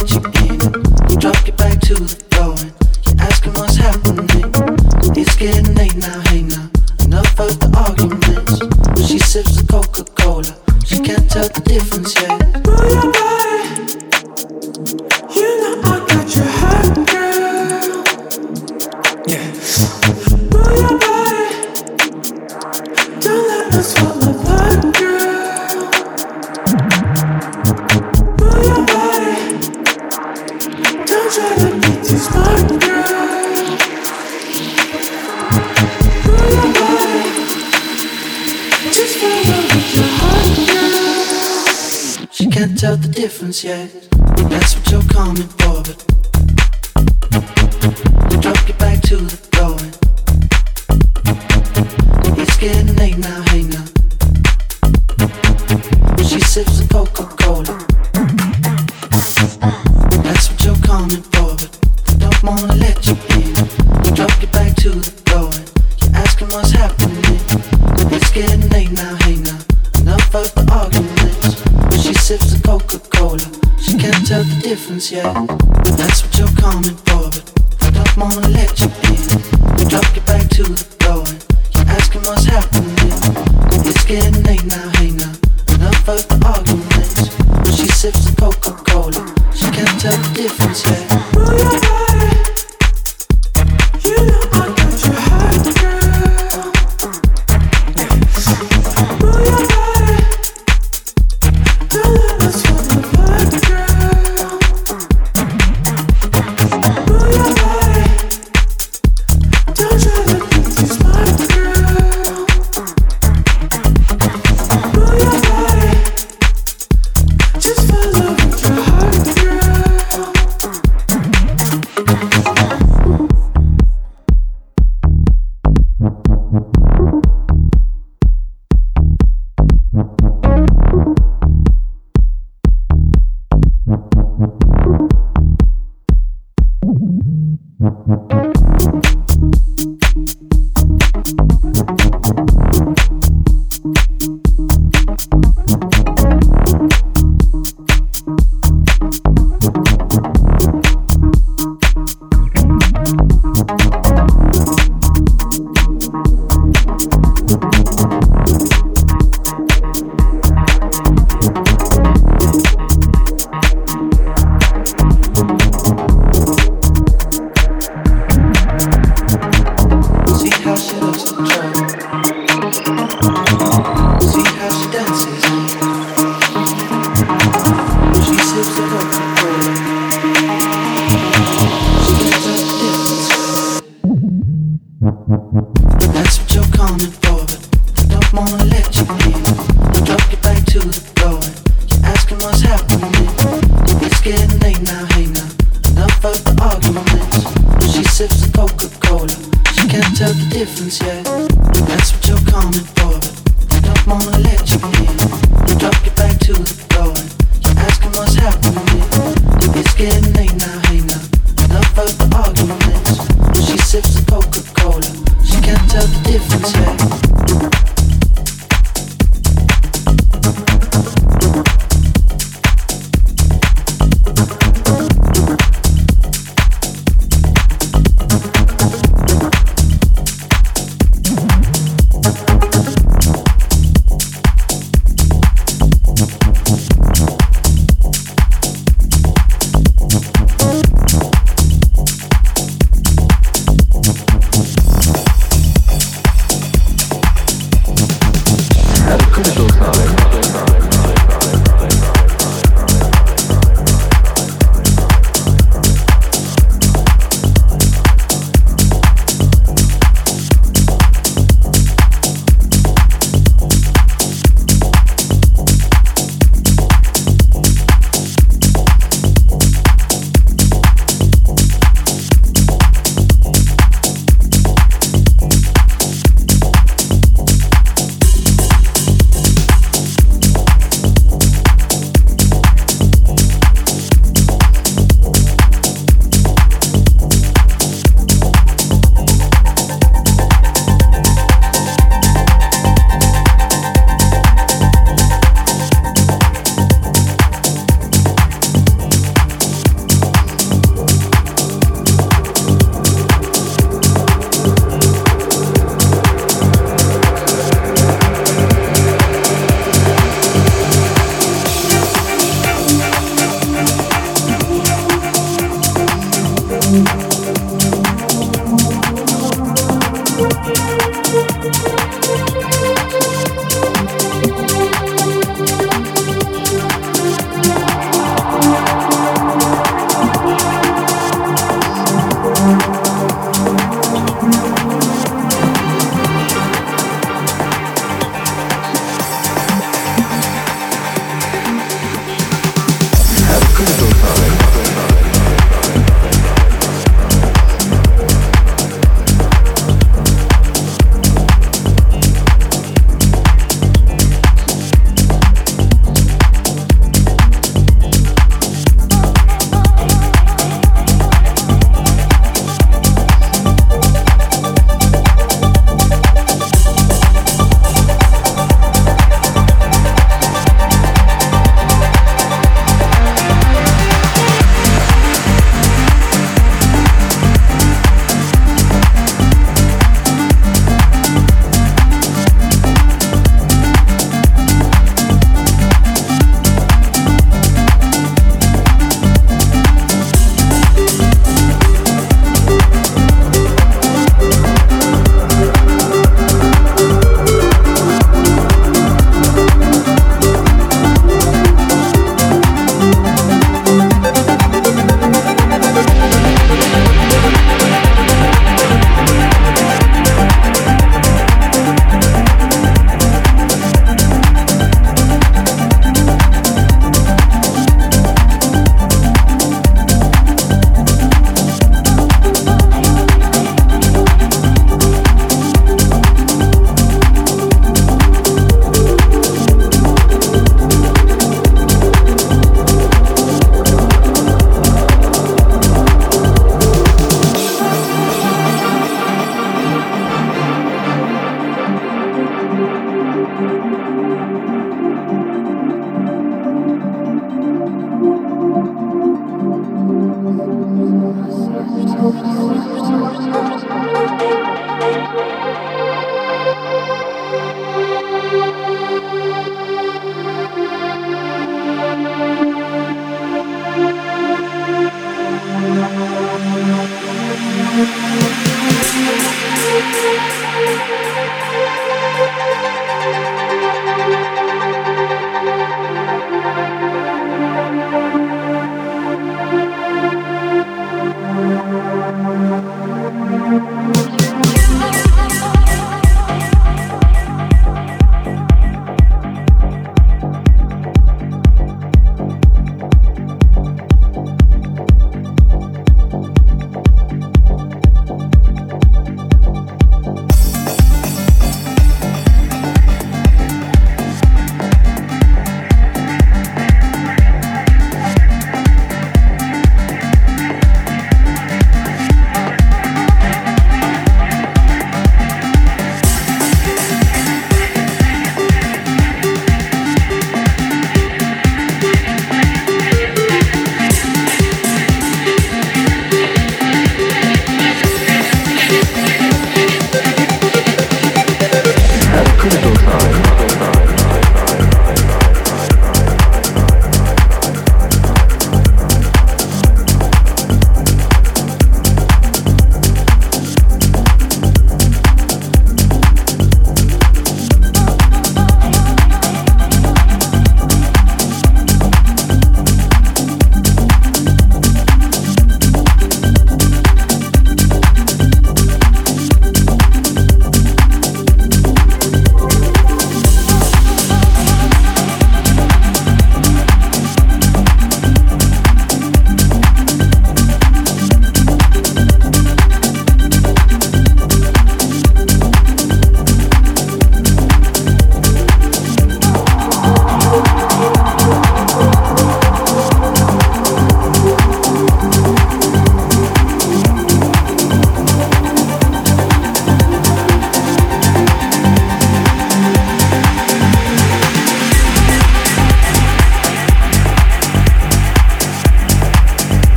At back to time,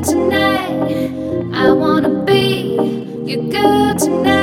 Tonight. I wanna be your girl tonight.